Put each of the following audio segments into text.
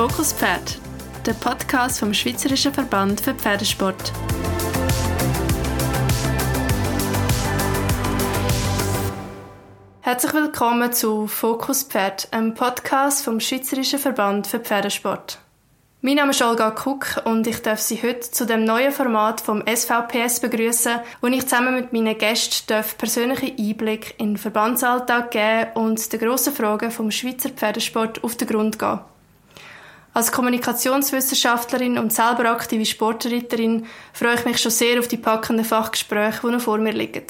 Fokus Pferd, der Podcast vom Schweizerischen Verband für Pferdesport. Herzlich willkommen zu Fokus Pferd, einem Podcast vom Schweizerischen Verband für Pferdesport. Mein Name ist Olga Kuck und ich darf Sie heute zu dem neuen Format vom SVPS begrüßen, wo ich zusammen mit meinen Gästen darf persönlichen Einblick in den Verbandsalltag geben und den grossen Fragen vom Schweizer Pferdesport auf den Grund gehen. Als Kommunikationswissenschaftlerin und selber aktive Sportreiterin freue ich mich schon sehr auf die packenden Fachgespräche, die noch vor mir liegen.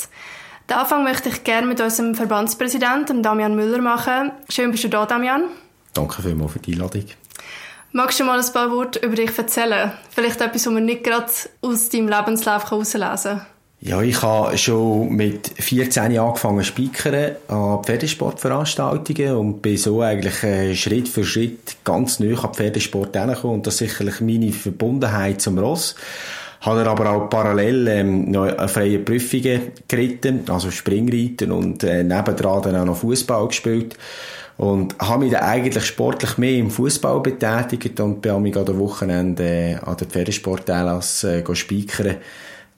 Den Anfang möchte ich gerne mit unserem Verbandspräsidenten Damian Müller machen. Schön bist du da, Damian. Danke vielmals für die Einladung. Magst du mal ein paar Worte über dich erzählen? Vielleicht etwas, was man nicht gerade aus deinem Lebenslauf herauslesen kann. Ja, ich habe schon mit 14 Jahren angefangen zu speakern an Pferdesportveranstaltungen und bin so eigentlich äh, Schritt für Schritt ganz neu an Pferdesport hergekommen und das ist sicherlich meine Verbundenheit zum Ross. Habe aber auch parallel ähm, noch freie Prüfungen geritten, also Springreiten und äh, nebendran dann auch noch Fußball gespielt. Und habe mich dann eigentlich sportlich mehr im Fußball betätigt und bin mich an der Wochenende äh, an der Pferdesportanlass äh, spikern.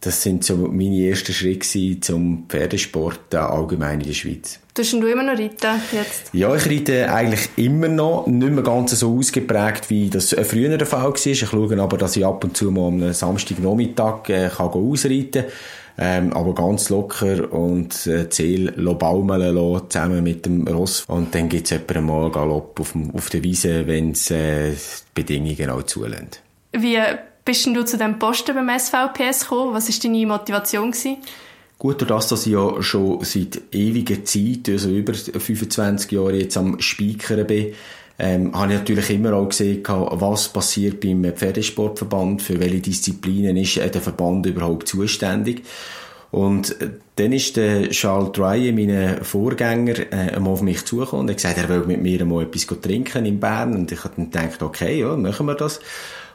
Das sind so meine ersten Schritte zum Pferdesport allgemein in der Schweiz. Tust du immer noch reiten jetzt? Ja, ich reite eigentlich immer noch. Nicht mehr ganz so ausgeprägt, wie das früher der Fall war. Ich schaue aber, dass ich ab und zu mal am Samstagnachmittag äh, kann ausreiten kann. Ähm, aber ganz locker und äh, Ziel baumeln lassen, zusammen mit dem Ross. Und dann gibt es etwa mal Galopp auf, auf der Wiese, wenn es äh, die Bedingungen auch zulassen. Wie bist du zu dem Posten beim SVPS gekommen? Was war deine Motivation? Gewesen? Gut, durch das, dass ich ja schon seit ewiger Zeit, also über 25 Jahre jetzt am Speakern bin, ähm, habe ich natürlich immer auch gesehen, was passiert beim Pferdesportverband, für welche Disziplinen ist der Verband überhaupt zuständig. Und äh, dann ist der Charles Dryer, mein Vorgänger, äh, auf mich zugekommen und hat gesagt, er will mit mir einmal etwas trinken in Bern. Und ich habe dann gedacht, okay, ja, machen wir das.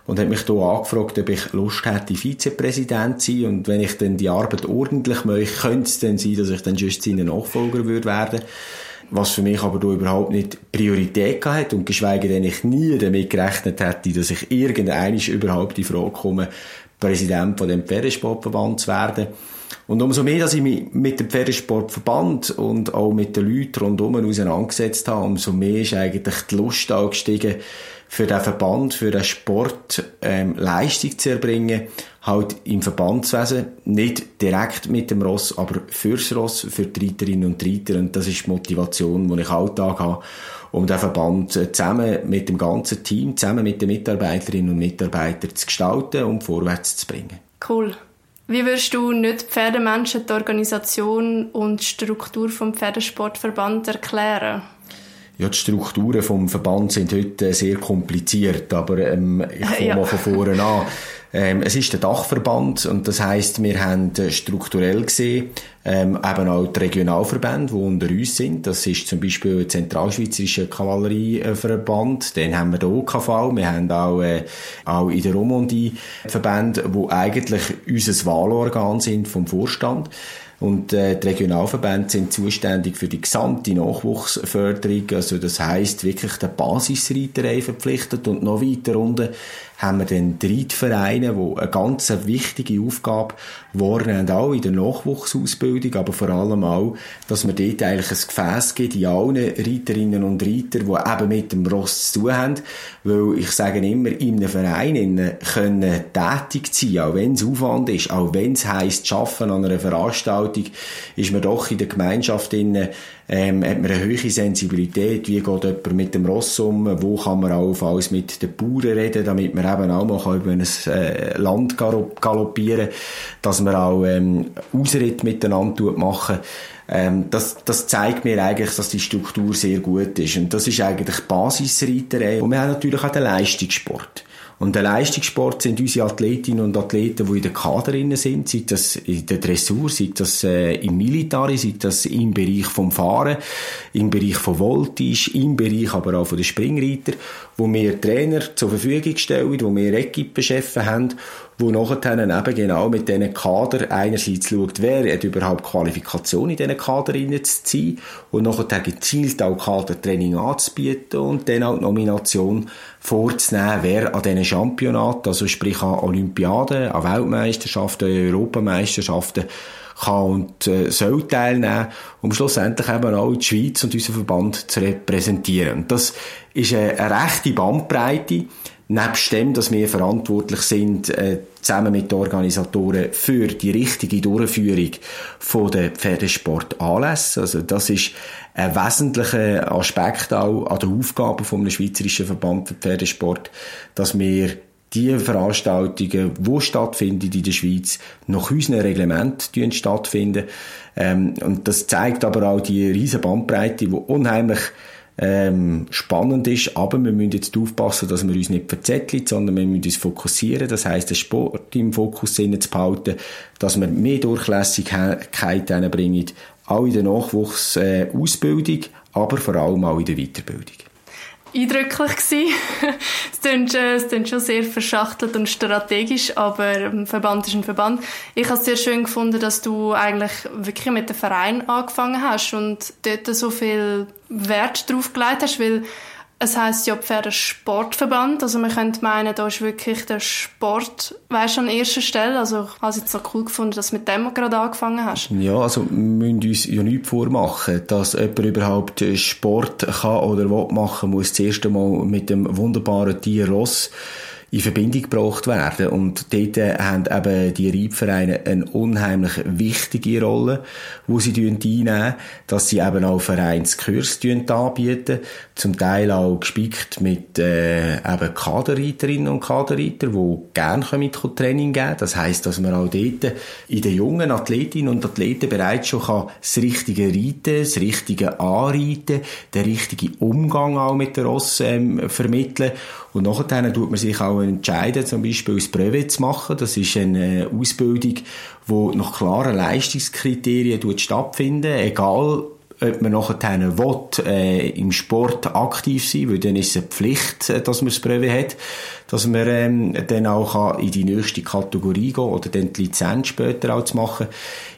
Und hat mich hier angefragt, ob ich Lust hätte, Vizepräsident zu sein. Und wenn ich dann die Arbeit ordentlich möchte, könnte es dann sein, dass ich dann just seine Nachfolger würde werden was für mich aber da überhaupt nicht Priorität hat und geschweige denn ich nie damit gerechnet hätte, dass ich irgendeiner überhaupt die Frage komme, Präsident von dem Pferdesportverband zu werden. Und umso mehr, dass ich mich mit dem Pferdesportverband und auch mit den Leuten rundherum auseinandergesetzt habe, umso mehr ist eigentlich die Lust angestiegen, für den Verband, für den Sport ähm, Leistung zu erbringen, halt im Verbandswesen, nicht direkt mit dem Ross, aber fürs Ross, für die Reiterinnen und Reiter und das ist die Motivation, die ich alltag habe, um den Verband äh, zusammen mit dem ganzen Team, zusammen mit den Mitarbeiterinnen und Mitarbeitern zu gestalten und vorwärts zu bringen. Cool. Wie würdest du nicht Pferdemenschen die Organisation und Struktur vom Pferdesportverband erklären? Ja, die Strukturen vom Verband sind heute sehr kompliziert, aber ähm, ich komme ja. mal von vorne an. Ähm, es ist der Dachverband und das heißt, wir haben äh, strukturell gesehen ähm, eben auch die Regionalverbände, die unter uns sind. Das ist zum Beispiel der Zentralschweizerische Kavallerieverband, den haben wir der OKV, wir haben auch, äh, auch in der Romandie Verbände, die eigentlich unser Wahlorgan sind vom Vorstand. Und äh, die Regionalverbände sind zuständig für die gesamte Nachwuchsförderung. Also das heißt wirklich der Basisreiterei verpflichtet und noch weiter unten haben wir dann drei Vereine, die eine ganz wichtige Aufgabe wahrnehmen, auch in der Nachwuchsausbildung, aber vor allem auch, dass man dort eigentlich ein Gefäß gibt in allen Reiterinnen und Reiter, die eben mit dem Ross zu tun haben, weil ich sage immer, in einem Verein können tätig sein, auch wenn es Aufwand ist, auch wenn es heisst, arbeiten an einer Veranstaltung, ist man doch in der Gemeinschaft innen ähm, hat man eine höhere Sensibilität, wie geht jemand mit dem Ross um, wo kann man auch alles mit den Bauern reden, damit man eben auch mal über ein äh, Land galoppieren dass man auch ähm, Ausritt miteinander machen ähm, das, das zeigt mir eigentlich, dass die Struktur sehr gut ist. Und das ist eigentlich Basisreiterei. Und wir haben natürlich auch den Leistungssport. Und der Leistungssport sind unsere Athletinnen und Athleten, die in den Kaderinnen sind, sei das in der Dressur, sei das äh, im Militari, sei das im Bereich vom Fahren, im Bereich von Voltige, im Bereich aber auch von den Springreiter, wo wir Trainer zur Verfügung stellen, wo wir Equipenchefs haben wo nachher eben genau mit diesen Kader einerseits schaut, wer hat überhaupt Qualifikation in diesen Kader zu ziehen und nachher gezielt auch Kadertraining anzubieten und dann auch die Nomination vorzunehmen, wer an diesen Championaten, also sprich an Olympiaden, an Weltmeisterschaften, Europameisterschaften, kann und äh, soll teilnehmen, um schlussendlich eben auch die Schweiz und unseren Verband zu repräsentieren. Und das ist eine, eine rechte Bandbreite, nebst dem, dass wir verantwortlich sind, äh, zusammen mit den Organisatoren für die richtige Durchführung von der Pferdesportanlässe. Also das ist ein wesentlicher Aspekt auch an der Aufgabe vom Schweizerischen Verband für Pferdesport, dass wir die Veranstaltungen, die stattfinden in der Schweiz, nach unseren Reglement stattfinden. Ähm, und das zeigt aber auch die riesen Bandbreite, die unheimlich ähm, spannend ist, aber wir müssen jetzt aufpassen, dass wir uns nicht verzetteln, sondern wir müssen uns fokussieren, das heißt, den Sport im Fokus zu behalten, dass wir mehr Durchlässigkeit bringen, auch in der Nachwuchsausbildung, aber vor allem auch in der Weiterbildung eindrücklich gewesen. es, klingt, es klingt schon sehr verschachtelt und strategisch, aber ein Verband ist ein Verband. Ich habe es sehr schön gefunden, dass du eigentlich wirklich mit dem Verein angefangen hast und dort so viel Wert drauf gelegt hast, weil es heißt ja Pferdesportverband, also man könnte meinen, da ist wirklich der Sport, weißt an erster Stelle. Also ich habe es jetzt so cool gefunden, dass du mit dem gerade angefangen hast. Ja, also wir müssen uns ja nichts vormachen, dass jemand überhaupt Sport kann oder will machen, muss zuerst einmal mit dem wunderbaren Tier Ross in Verbindung gebracht werden. Und dort haben eben die Reitvereine eine unheimlich wichtige Rolle, wo sie einnehmen, dass sie eben auch Vereinskurse anbieten, zum Teil auch gespickt mit äh, eben Kaderreiterinnen und Kaderreiter, die gerne mit Training geben Das heisst, dass man auch dort in den jungen Athletinnen und Athleten bereits schon kann das richtige Reiten, das richtige Anreiten, den richtigen Umgang auch mit der Ross ähm, vermitteln und nachher tut man sich auch entscheiden, zum Beispiel das Brevet zu machen. Das ist eine Ausbildung, die nach klaren Leistungskriterien stattfindet, egal ob man nachher will, äh, im Sport aktiv sein weil dann ist es eine Pflicht, äh, dass man das Brevet hat, dass man ähm, dann auch in die nächste Kategorie gehen oder dann die Lizenz später auch zu machen.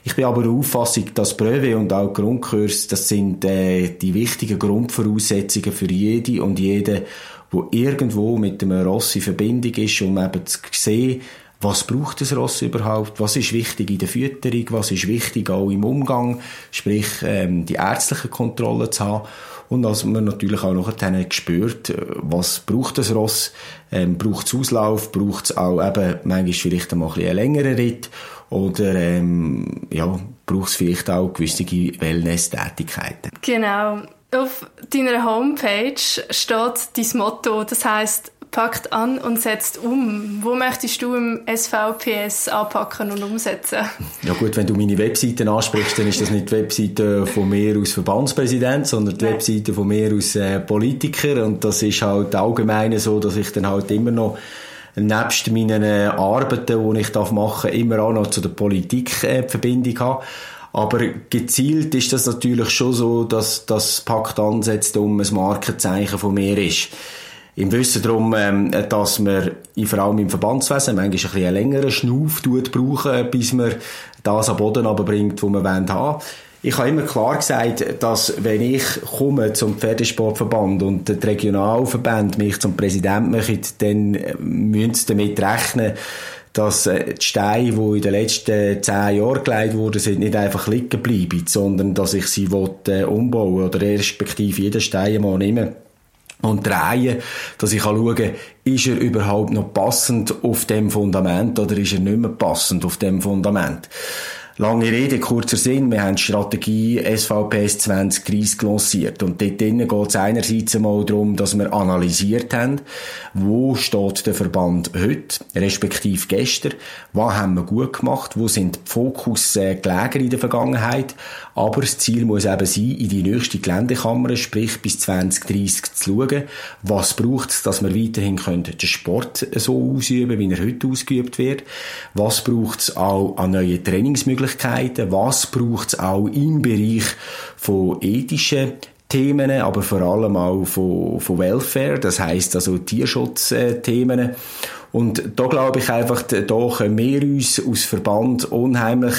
Ich bin aber der Auffassung, dass Brevet und auch Grundkurs, das sind äh, die wichtigen Grundvoraussetzungen für jede und jede, wo irgendwo mit dem Ross in Verbindung ist, um eben zu sehen, was braucht das Ross überhaupt, was ist wichtig in der Fütterung, was ist wichtig auch im Umgang, sprich ähm, die ärztliche Kontrolle zu haben? Und dass man natürlich auch nachher gespürt, äh, was braucht das Ross, ähm, braucht es Auslauf, braucht es auch eben manchmal vielleicht ein einen längeren Ritt? Oder ähm, ja, braucht es vielleicht auch gewisse Wellness-Tätigkeiten. Genau. Auf deiner Homepage steht dein Motto, das heißt packt an und setzt um. Wo möchtest du im SVPS anpacken und umsetzen? Ja gut, wenn du meine Webseite ansprichst, dann ist das nicht die Webseite von mir als Verbandspräsident, sondern die Nein. Webseite von mir als äh, Politiker und das ist halt allgemein so, dass ich dann halt immer noch nebst meinen äh, Arbeiten, die ich machen darf, immer auch noch zu der Politik äh, Verbindung habe. Aber gezielt ist das natürlich schon so, dass das Pakt ansetzt, um ein Markenzeichen von mir ist. Im Wissen darum, ähm, dass man vor allem im Verbandswesen manchmal ein einen längeren Schnuff brauchen, bis man das am Boden bringt, wo man haben wollen. Ich habe immer klar gesagt, dass wenn ich komme zum Pferdesportverband und der Regionalverband mich zum Präsident machen, dann müssen sie damit rechnen, dass äh, die Steine, die in den letzten zehn Jahren gelegt wurden, sind, nicht einfach liegen bleiben, sondern dass ich sie will, äh, umbauen oder respektive jeden Stein mal nehmen und drehen, dass ich schauen kann, ist er überhaupt noch passend auf dem Fundament oder ist er nicht mehr passend auf dem Fundament. Lange Rede, kurzer Sinn, wir haben die Strategie SVPS 2030 lanciert. Und dort drinnen geht es einerseits einmal darum, dass wir analysiert haben, wo steht der Verband heute, respektive gestern, was haben wir gut gemacht, wo sind die Fokus äh, gelegen in der Vergangenheit, aber das Ziel muss eben sein, in die nächste Geländekammer, sprich bis 2030 zu schauen, was braucht es, dass wir weiterhin können, den Sport so ausüben, wie er heute ausgeübt wird, was braucht es auch an neuen Trainingsmöglichkeiten, Möglichkeiten, was braucht es auch im Bereich von ethischen Themen, aber vor allem auch von, von Welfare, das heißt also Tierschutzthemen. Und da glaube ich einfach, da können wir uns aus Verband unheimlich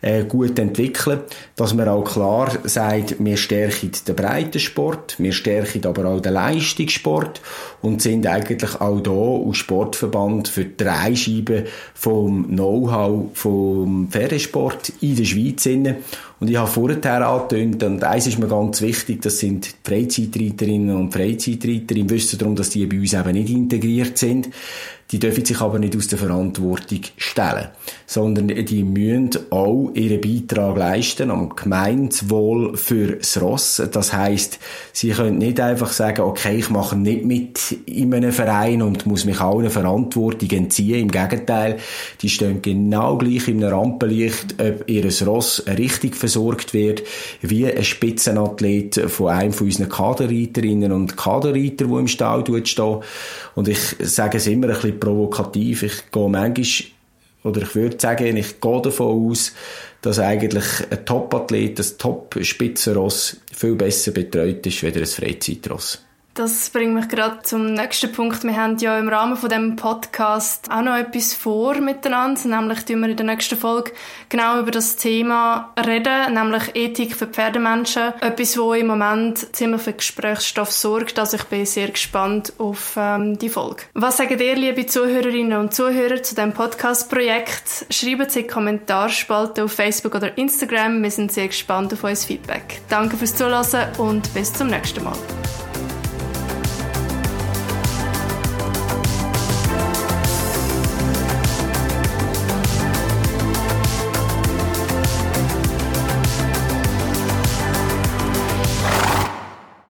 äh, gut entwickeln, dass man auch klar sagt, wir stärken den Breitensport, wir stärken aber auch den Leistungssport und sind eigentlich auch da als Sportverband für drei Scheiben vom Know-how vom Pferdesport in der Schweiz inne. Und ich habe vorher angetönt, und eins ist mir ganz wichtig, das sind die Freizeitreiterinnen und Freizeitreiter. Im Wissen darum, dass die bei uns eben nicht integriert sind. Die dürfen sich aber nicht aus der Verantwortung stellen, sondern die müssen auch ihren Beitrag leisten am Gemeinwohl fürs Ross. Das heißt, sie können nicht einfach sagen, okay, ich mache nicht mit in einem Verein und muss mich auch eine Verantwortung entziehen. Im Gegenteil, die stehen genau gleich im Rampenlicht, ob ihr Ross richtig versorgt wird, wie ein Spitzenathlet von einem von unseren Kaderreiterinnen und Kaderreiter, die im Stall stehen. Und ich sage es immer ein bisschen provokativ. Ich gehe manchmal, oder ich würde sagen, ich gehe davon aus, dass eigentlich ein Top-Athlet, ein Top-Spitzenross viel besser betreut ist, als ein Freizeitross. Das bringt mich gerade zum nächsten Punkt. Wir haben ja im Rahmen von dem Podcast auch noch etwas vor miteinander, nämlich tun wir in der nächsten Folge genau über das Thema reden, nämlich Ethik für Pferdemenschen. Etwas, wo im Moment ziemlich für Gesprächsstoff sorgt. Also ich bin sehr gespannt auf ähm, die Folge. Was sagen ihr, liebe Zuhörerinnen und Zuhörer, zu dem Podcast-Projekt? Schreibt sie in die Kommentarspalte auf Facebook oder Instagram. Wir sind sehr gespannt auf euer Feedback. Danke fürs Zuhören und bis zum nächsten Mal.